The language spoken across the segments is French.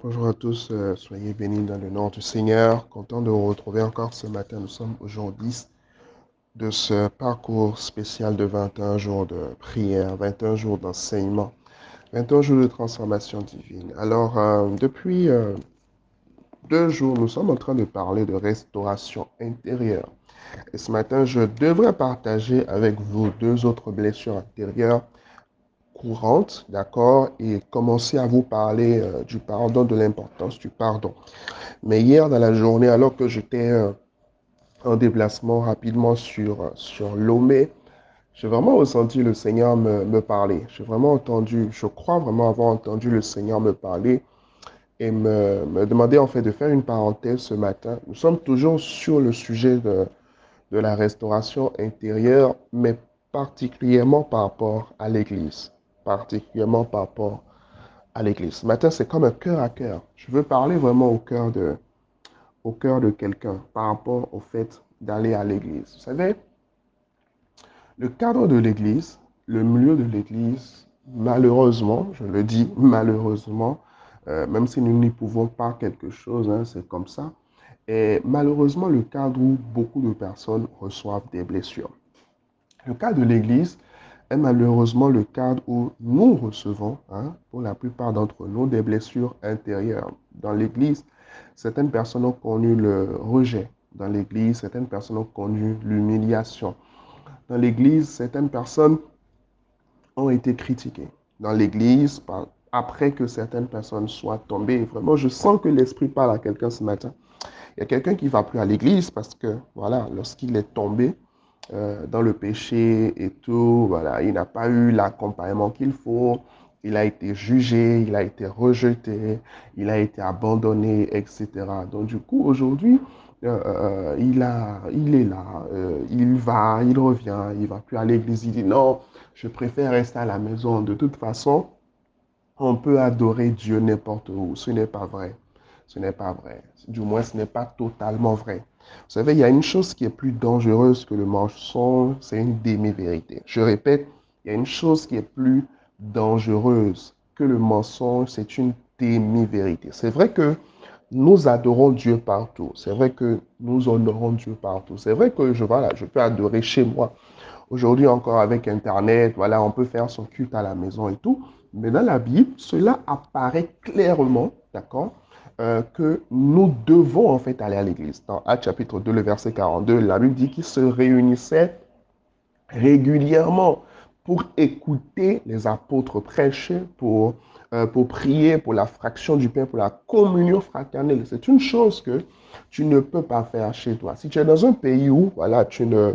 Bonjour à tous, euh, soyez bénis dans le nom du Seigneur. Content de vous retrouver encore ce matin. Nous sommes aujourd'hui de ce parcours spécial de 21 jours de prière, 21 jours d'enseignement, 21 jours de transformation divine. Alors, euh, depuis euh, deux jours, nous sommes en train de parler de restauration intérieure. Et ce matin, je devrais partager avec vous deux autres blessures intérieures courante, d'accord, et commencer à vous parler euh, du pardon, de l'importance du pardon. Mais hier dans la journée, alors que j'étais euh, en déplacement rapidement sur, sur Lomé, j'ai vraiment ressenti le Seigneur me, me parler. J'ai vraiment entendu, je crois vraiment avoir entendu le Seigneur me parler et me, me demander en fait de faire une parenthèse ce matin. Nous sommes toujours sur le sujet de la restauration intérieure, mais particulièrement par rapport à l'Église particulièrement par rapport à l'Église. Ce matin, c'est comme un cœur à cœur. Je veux parler vraiment au cœur de, au cœur de quelqu'un par rapport au fait d'aller à l'Église. Vous savez, le cadre de l'Église, le milieu de l'Église, malheureusement, je le dis malheureusement, euh, même si nous n'y pouvons pas quelque chose, hein, c'est comme ça, est malheureusement le cadre où beaucoup de personnes reçoivent des blessures. Le cas de l'Église, est malheureusement le cadre où nous recevons, hein, pour la plupart d'entre nous, des blessures intérieures. Dans l'Église, certaines personnes ont connu le rejet. Dans l'Église, certaines personnes ont connu l'humiliation. Dans l'Église, certaines personnes ont été critiquées. Dans l'Église, après que certaines personnes soient tombées, vraiment, je sens que l'Esprit parle à quelqu'un ce matin. Il y a quelqu'un qui va plus à l'Église parce que, voilà, lorsqu'il est tombé, euh, dans le péché et tout. Voilà, il n'a pas eu l'accompagnement qu'il faut. Il a été jugé, il a été rejeté, il a été abandonné, etc. Donc du coup, aujourd'hui, euh, euh, il, il est là, il va, il revient, il va plus à l'église. Il dit non, je préfère rester à la maison. De toute façon, on peut adorer Dieu n'importe où. Ce n'est pas vrai. Ce n'est pas vrai. Du moins, ce n'est pas totalement vrai. Vous savez, il y a une chose qui est plus dangereuse que le mensonge, c'est une demi-vérité. Je répète, il y a une chose qui est plus dangereuse que le mensonge, c'est une demi-vérité. C'est vrai que nous adorons Dieu partout. C'est vrai que nous honorons Dieu partout. C'est vrai que je, peux adorer chez moi. Aujourd'hui encore avec Internet, voilà, on peut faire son culte à la maison et tout. Mais dans la Bible, cela apparaît clairement, d'accord? Euh, que nous devons en fait aller à l'église. Dans Actes chapitre 2, le verset 42, la Bible dit qu'ils se réunissaient régulièrement pour écouter les apôtres prêcher, pour, euh, pour prier pour la fraction du pain, pour la communion fraternelle. C'est une chose que tu ne peux pas faire chez toi. Si tu es dans un pays où voilà, tu, ne,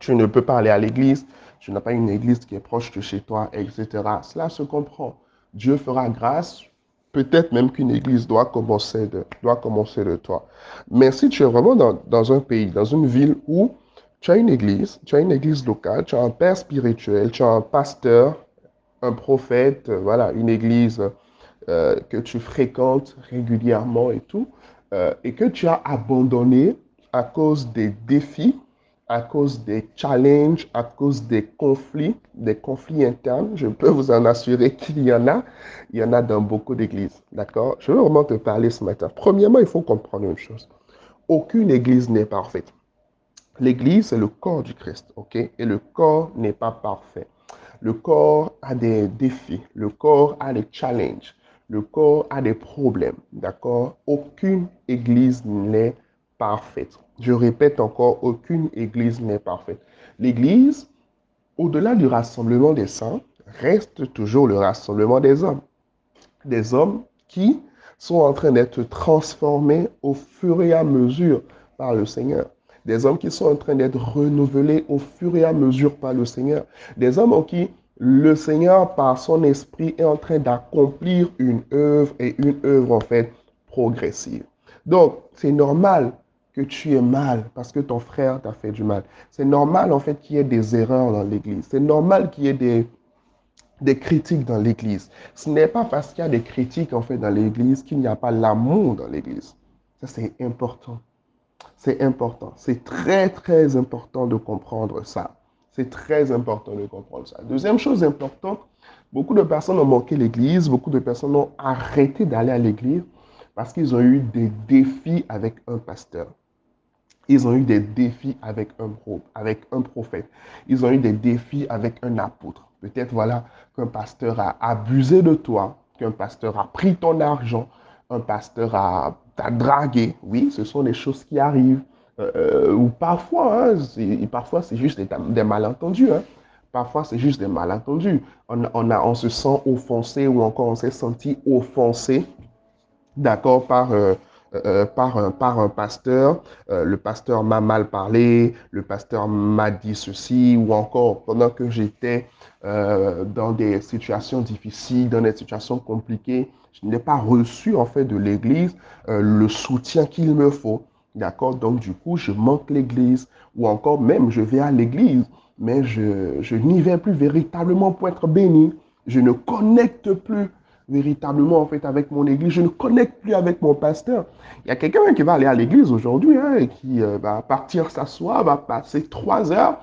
tu ne peux pas aller à l'église, tu n'as pas une église qui est proche de chez toi, etc. Cela se comprend. Dieu fera grâce, Peut-être même qu'une église doit commencer, de, doit commencer de toi. Mais si tu es vraiment dans, un pays, dans une ville où tu as une église, tu as une église locale, tu as un père spirituel, tu as un pasteur, un prophète, voilà, une église euh, que tu fréquentes régulièrement et tout, euh, et que tu as abandonné à cause des défis, à cause des challenges, à cause des conflits, des conflits internes. Je peux vous en assurer qu'il y en a. Il y en a dans beaucoup d'églises. D'accord? Je veux vraiment te parler ce matin. Premièrement, il faut comprendre une chose. Aucune église n'est parfaite. L'église, c'est le corps du Christ. OK? Et le corps n'est pas parfait. Le corps a des défis. Le corps a des challenges. Le corps a des problèmes. D'accord? Aucune église n'est parfaite. Je répète encore, aucune église n'est parfaite. L'église, au-delà du rassemblement des saints, reste toujours le rassemblement des hommes. Des hommes qui sont en train d'être transformés au fur et à mesure par le Seigneur. Des hommes qui sont en train d'être renouvelés au fur et à mesure par le Seigneur. Des hommes en qui le Seigneur, par son esprit, est en train d'accomplir une œuvre et une œuvre en fait progressive. Donc, c'est normal que tu es mal parce que ton frère t'a fait du mal. C'est normal en fait qu'il y ait des erreurs dans l'Église. C'est normal qu'il y ait des, des critiques dans l'Église. Ce n'est pas parce qu'il y a des critiques en fait dans l'Église qu'il n'y a pas l'amour dans l'Église. Ça c'est important. C'est important. C'est très très important de comprendre ça. C'est très important de comprendre ça. Deuxième chose importante Beaucoup de personnes ont manqué l'église, beaucoup de personnes ont arrêté d'aller à l'église parce qu'ils ont eu des défis avec un pasteur. Ils ont eu des défis avec un, avec un prophète. Ils ont eu des défis avec un apôtre. Peut-être, voilà, qu'un pasteur a abusé de toi, qu'un pasteur a pris ton argent, un pasteur a t'a dragué. Oui, ce sont des choses qui arrivent. Euh, euh, ou parfois, hein, parfois c'est juste des, malentendus. Hein. Parfois, c'est juste des malentendus. On se sent offensé ou encore on s'est senti offensé, d'accord, par, euh, par, un, par un pasteur. le pasteur m'a mal parlé, le pasteur m'a dit ceci, ou encore pendant que j'étais dans des situations difficiles, dans des situations compliquées, je n'ai pas reçu en fait de l'Église le soutien qu'il me faut. D'accord? Donc, du coup, je manque l'église ou encore même je vais à l'église, mais je, je n'y vais plus véritablement pour être béni. Je ne connecte plus véritablement en fait avec mon église. Je ne connecte plus avec mon pasteur. Il y a quelqu'un qui va aller à l'église aujourd'hui hein, et qui euh, va partir s'asseoir, va passer trois heures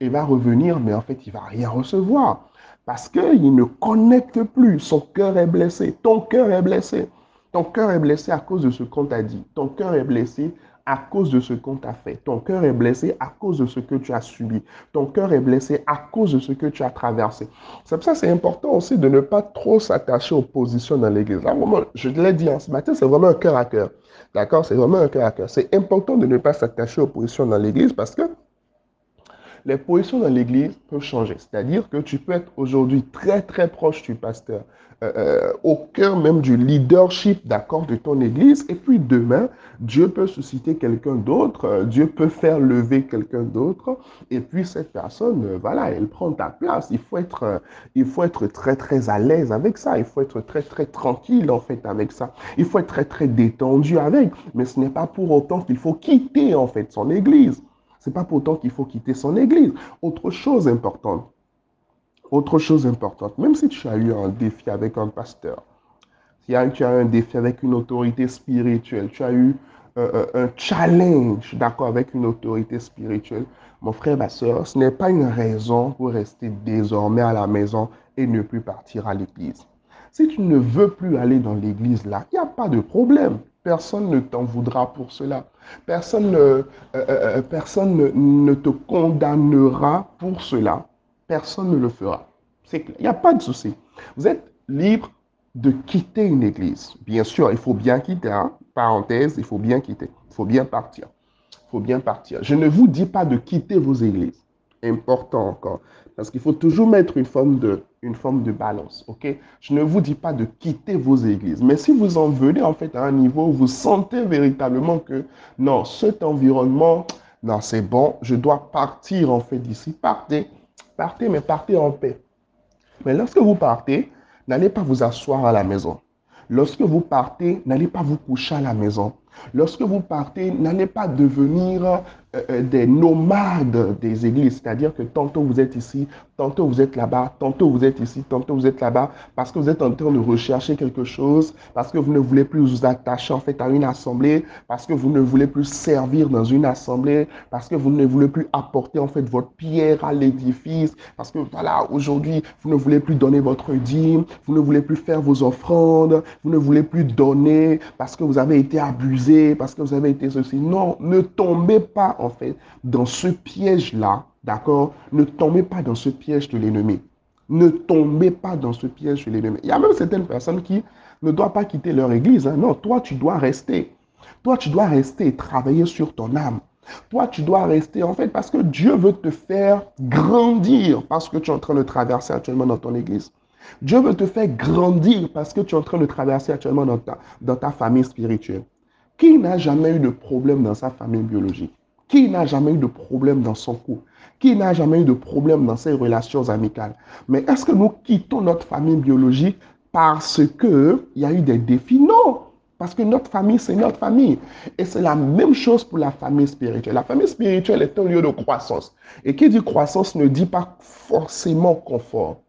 et va revenir, mais en fait, il va rien recevoir parce qu'il ne connecte plus. Son cœur est blessé. Ton cœur est blessé. Ton cœur est blessé à cause de ce qu'on t'a dit. Ton cœur est blessé à cause de ce qu'on t'a fait. Ton cœur est blessé à cause de ce que tu as subi. Ton cœur est blessé à cause de ce que tu as traversé. C'est pour ça que c'est important aussi de ne pas trop s'attacher aux positions dans l'Église. Là, vraiment, je l'ai dit en ce matin, c'est vraiment un cœur à cœur. D'accord? C'est vraiment un cœur à cœur. C'est important de ne pas s'attacher aux positions dans l'Église parce que les positions dans l'Église peuvent changer. C'est-à-dire que tu peux être aujourd'hui très, très proche du pasteur. Euh, euh, au cœur même du leadership, d'accord, de ton Église. Et puis demain, Dieu peut susciter quelqu'un d'autre, euh, Dieu peut faire lever quelqu'un d'autre. Et puis cette personne, voilà, elle prend ta place. Il faut être, il faut être très très à l'aise avec ça. Il faut être très très tranquille en fait avec ça. Il faut être très très détendu avec. Mais ce n'est pas pour autant qu'il faut quitter en fait son Église. C'est pas pour autant qu'il faut quitter son Église. Autre chose importante autre chose importante, même si tu as eu un défi avec un pasteur, si tu as eu un défi avec une autorité spirituelle, tu as eu euh, euh, un challenge, d'accord, avec une autorité spirituelle, mon frère, ma soeur, ce n'est pas une raison pour rester désormais à la maison et ne plus partir à l'église. Si tu ne veux plus aller dans l'église là, il n'y a pas de problème. Personne ne t'en voudra pour cela. Personne, euh, personne ne te condamnera pour cela personne ne le fera. Il n'y a pas de souci. Vous êtes libre de quitter une église. Bien sûr, il faut bien quitter. Hein? Parenthèse, il faut bien quitter. Il faut bien partir. Il faut bien partir. Je ne vous dis pas de quitter vos églises. Important encore. Parce qu'il faut toujours mettre une forme de, une forme de balance. OK? Je ne vous dis pas de quitter vos églises. Mais si vous en venez en fait à un niveau où vous sentez véritablement que non, cet environnement, non, c'est bon, je dois partir en fait d'ici. Partez Partez, mais partez en paix. Mais lorsque vous partez, n'allez pas vous asseoir à la maison. Lorsque vous partez, n'allez pas vous coucher à la maison. Lorsque vous partez, n'allez pas devenir euh, des nomades des églises, c'est-à-dire que tantôt vous êtes ici, tantôt vous êtes là-bas, tantôt vous êtes ici, tantôt vous êtes là-bas, parce que vous êtes en train de rechercher quelque chose, parce que vous ne voulez plus vous attacher en fait à une assemblée, parce que vous ne voulez plus servir dans une assemblée, parce que vous ne voulez plus apporter en fait votre pierre à l'édifice, parce que voilà, aujourd'hui, vous ne voulez plus donner votre dîme, vous ne voulez plus faire vos offrandes, vous ne voulez plus donner parce que vous avez été abusé, parce que vous avez été ceci. Non, ne tombez pas en fait, dans ce piège-là, d'accord Ne tombez pas dans ce piège de l'ennemi. Ne tombez pas dans ce piège de l'ennemi. Il y a même certaines personnes qui ne doivent pas quitter leur église. Hein. Non, toi, tu dois rester. Toi, tu dois rester et travailler sur ton âme. Toi, tu dois rester en fait parce que Dieu veut te faire grandir parce que tu es en train de traverser actuellement dans ton église. Dieu veut te faire grandir parce que tu es en train de traverser actuellement dans ta, dans ta famille spirituelle. Qui n'a jamais eu de problème dans sa famille biologique? Qui n'a jamais eu de problème dans son couple? Qui n'a jamais eu de problème dans ses relations amicales? Mais est-ce que nous quittons notre famille biologique parce qu'il y a eu des défis? Non parce que notre famille, c'est notre famille. Et c'est la même chose pour la famille spirituelle. La famille spirituelle est un lieu de croissance. Et qui dit croissance ne dit pas forcément confort.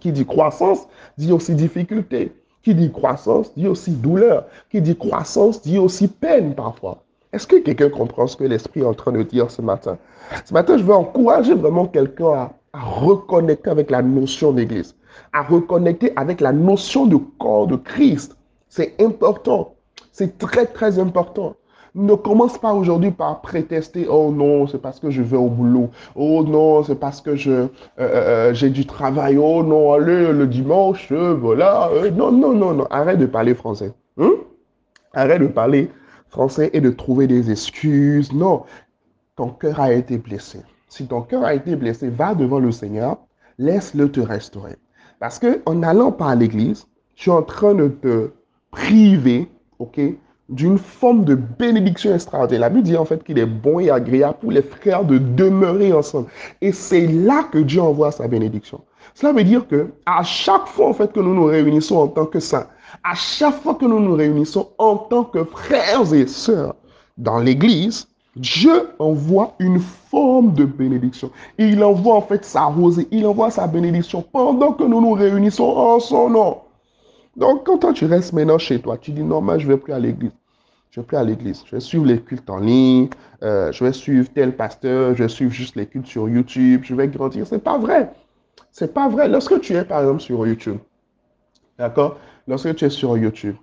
Qui dit croissance dit aussi difficulté. Qui dit croissance dit aussi douleur. Qui dit croissance dit aussi peine parfois. Est-ce que quelqu'un comprend ce que l'Esprit est en train de dire ce matin? Ce matin, je veux encourager vraiment quelqu'un à, reconnecter avec la notion d'église. à reconnecter avec la notion de corps de Christ. C'est important. C'est très, très important. Ne commence pas aujourd'hui par prétester, oh non, c'est parce que je vais au boulot. Oh non, c'est parce que je euh, euh, j'ai du travail. Oh non, allez, le dimanche, euh, voilà. non, non, non, non. Arrête de parler français. Hein? Arrête de parler et de trouver des excuses. Non, ton cœur a été blessé. Si ton cœur a été blessé, va devant le Seigneur, laisse-le te restaurer. Parce que en allant par l'église, tu es en train de te priver, ok, d'une forme de bénédiction extraordinaire. La Bible dit en fait qu'il est bon et agréable pour les frères de demeurer ensemble. Et c'est là que Dieu envoie sa bénédiction. Cela veut dire que à chaque fois en fait que nous nous réunissons en tant que saints, à chaque fois que nous nous réunissons en tant que frères et sœurs dans l'église, Dieu envoie une forme de bénédiction. Il envoie en fait sa rosée, il envoie sa bénédiction pendant que nous nous réunissons en son nom. Donc, quand toi, tu restes maintenant chez toi, tu dis non, moi, je vais plus à l'église. Je vais plus à l'église. Je vais suivre les cultes en ligne. Euh, je vais suivre tel pasteur. Je vais suivre juste les cultes sur YouTube. Je vais grandir. Ce n'est pas vrai. Ce n'est pas vrai. Lorsque tu es, par exemple, sur YouTube, d'accord? Lorsque tu es sur YouTube,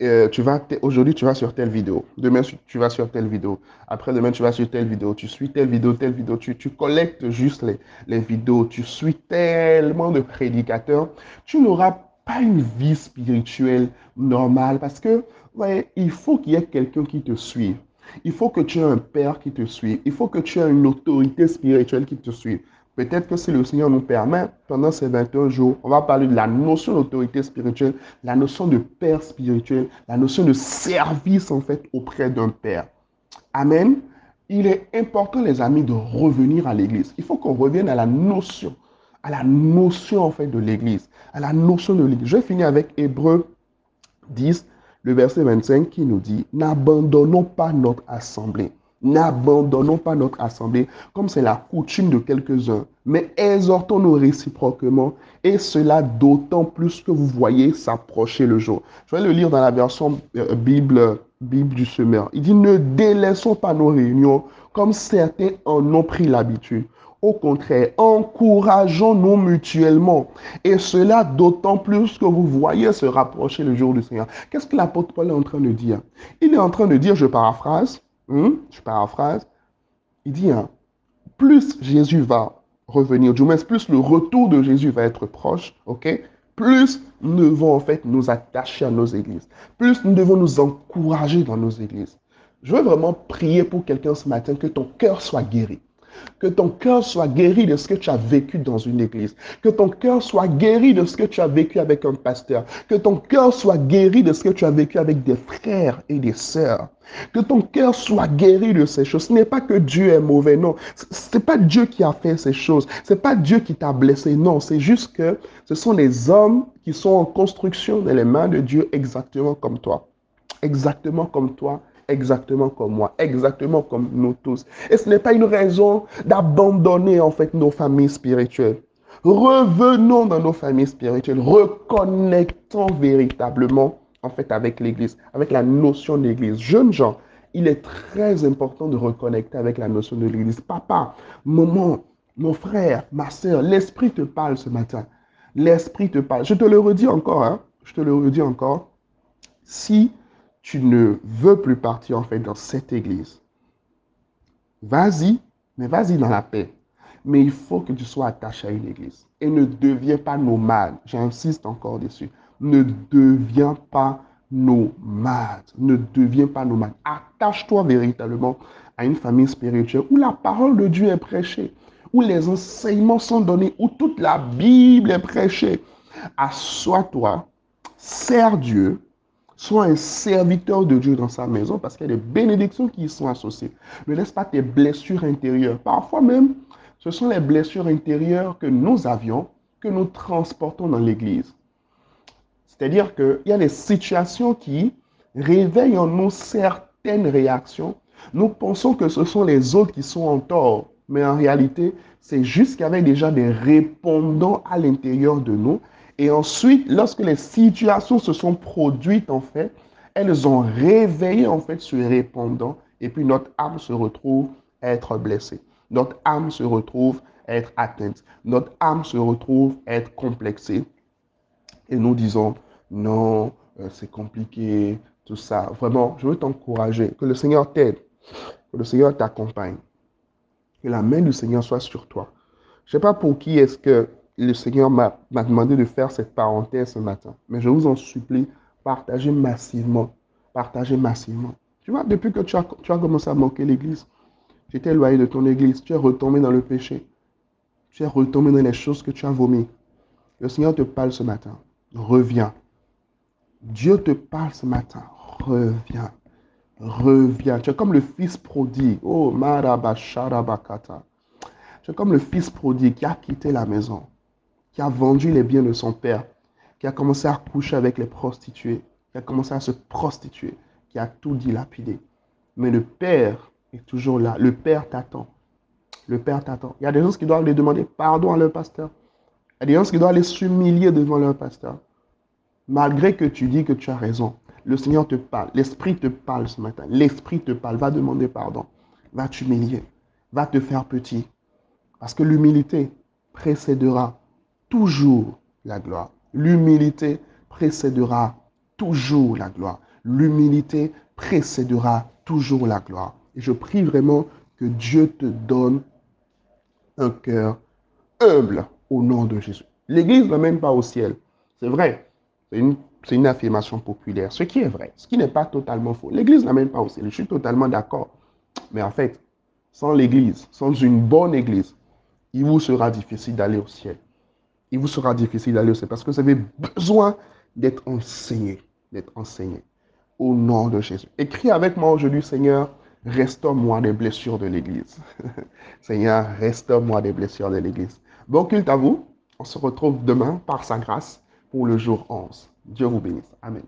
euh, tu vas aujourd'hui tu vas sur telle vidéo, demain tu vas sur telle vidéo, après demain tu vas sur telle vidéo, tu suis telle vidéo, telle vidéo, tu, collectes juste les, les vidéos, tu suis tellement de prédicateurs, tu n'auras pas une vie spirituelle normale parce que, ouais, il faut qu'il y ait quelqu'un qui te suive. Il faut que tu aies un père qui te suive. Il faut que tu aies une autorité spirituelle qui te suive. Peut-être que si le Seigneur nous permet, pendant ces 21 jours, on va parler de la notion d'autorité spirituelle, la notion de père spirituel, la notion de service en fait auprès d'un père. Amen. Il est important, les amis, de revenir à l'église. Il faut qu'on revienne à la notion à la notion en fait de l'Église, à la notion de l'Église. Je vais finir avec Hébreu 10, le verset 25 qui nous dit, n'abandonnons pas notre assemblée. N'abandonnons pas notre assemblée comme c'est la coutume de quelques-uns, mais exhortons-nous réciproquement, et cela d'autant plus que vous voyez s'approcher le jour. Je vais le lire dans la version euh, Bible, Bible du semeur. Il dit, ne délaissons pas nos réunions comme certains en ont pris l'habitude au contraire, encourageons-nous mutuellement. Et cela d'autant plus que vous voyez se rapprocher le jour du Seigneur. Qu'est-ce que l'apôtre Paul est en train de dire? Il est en train de dire, je paraphrase, hein, je paraphrase, il dit, hein, plus Jésus va revenir, du plus le retour de Jésus va être proche, ok plus nous devons en fait nous attacher à nos églises, plus nous devons nous encourager dans nos églises. Je veux vraiment prier pour quelqu'un ce matin, que ton cœur soit guéri. Que ton cœur soit guéri de ce que tu as vécu dans une église. Que ton cœur soit guéri de ce que tu as vécu avec un pasteur. Que ton cœur soit guéri de ce que tu as vécu avec des frères et des sœurs. Que ton cœur soit guéri de ces choses. Ce n'est pas que Dieu est mauvais, non. Ce n'est pas Dieu qui a fait ces choses. Ce n'est pas Dieu qui t'a blessé, non. C'est juste que ce sont les hommes qui sont en construction dans les mains de Dieu exactement comme toi. Exactement comme toi exactement comme moi, exactement comme nous tous. Et ce n'est pas une raison d'abandonner en fait nos familles spirituelles. Revenons dans nos familles spirituelles, reconnectons véritablement en fait avec l'Église, avec la notion d'Église. Jeunes gens, il est très important de reconnecter avec la notion de l'Église. Papa, maman, mon frère, ma soeur, l'Esprit te parle ce matin. L'Esprit te parle. Je te le redis encore, hein? je te le redis encore. Si tu ne veux plus partir en fait dans cette église, vas-y, mais vas-y dans la paix. Mais il faut que tu sois attaché à une église. Et ne deviens pas nomade. J'insiste encore dessus. Ne deviens pas nomade. Ne deviens pas nomade. Attache-toi véritablement à une famille spirituelle où la parole de Dieu est prêchée, où les enseignements sont donnés, où toute la Bible est prêchée. Assois-toi, sers Dieu, Sois un serviteur de Dieu dans sa maison parce qu'il y a des bénédictions qui y sont associées. Ne laisse pas tes blessures intérieures. Parfois même, ce sont les blessures intérieures que nous avions, que nous transportons dans l'Église. C'est-à-dire qu'il y a des situations qui réveillent en nous certaines réactions. Nous pensons que ce sont les autres qui sont en tort, mais en réalité, c'est juste qu'il y avait déjà des répondants à l'intérieur de nous et ensuite, lorsque les situations se sont produites, en fait, elles ont réveillé, en fait, ce répondant. Et puis, notre âme se retrouve à être blessée. Notre âme se retrouve à être atteinte. Notre âme se retrouve à être complexée. Et nous disons, non, euh, c'est compliqué, tout ça. Vraiment, je veux t'encourager, que le Seigneur t'aide, que le Seigneur t'accompagne, que la main du Seigneur soit sur toi. Je ne sais pas pour qui est-ce que le Seigneur m'a demandé de faire cette parenthèse ce matin, mais je vous en supplie, partagez massivement, partagez massivement. Tu vois, depuis que tu as, commencé à manquer l'église, tu t'es éloigné de ton église, tu es retombé dans le péché, tu es retombé dans les choses que tu as vomi. Le Seigneur te parle ce matin. Reviens. Dieu te parle ce matin. Reviens. Reviens. Tu es comme le fils prodigue. Oh, Marabasharabakata. Tu es comme le fils prodigue qui a quitté la maison, qui a vendu les biens de son père, qui a commencé à coucher avec les prostituées, qui a commencé à se prostituer, qui a tout dilapidé. Mais le père est toujours là. Le père t'attend. Le père t'attend. Il y a des gens qui doivent lui demander pardon à leur pasteur. Il y a des gens qui doivent aller s'humilier devant leur pasteur. Malgré que tu dis que tu as raison, le Seigneur te parle, l'Esprit te parle ce matin. L'Esprit te parle, va demander pardon, va t'humilier, va te faire petit. Parce que l'humilité précédera toujours la gloire. L'humilité précédera toujours la gloire. L'humilité précédera toujours la gloire. Et je prie vraiment que Dieu te donne un cœur humble au nom de Jésus. L'Église ne mène pas au ciel. C'est vrai. C'est une, une, affirmation populaire. Ce qui est vrai. Ce qui n'est pas totalement faux. L'Église n'amène pas au ciel. Je suis totalement d'accord. Mais en fait, sans l'Église, sans une bonne Église, il vous sera difficile d'aller au ciel. Il vous sera difficile d'aller au ciel parce que vous avez besoin d'être enseigné. D'être enseigné. Au nom de Jésus. Écris avec moi aujourd'hui, Seigneur, restaure-moi des blessures de l'Église. Seigneur, restaure-moi des blessures de l'Église. Bon culte à vous. On se retrouve demain par sa grâce pour le jour 11. Dieu vous bénisse. Amen.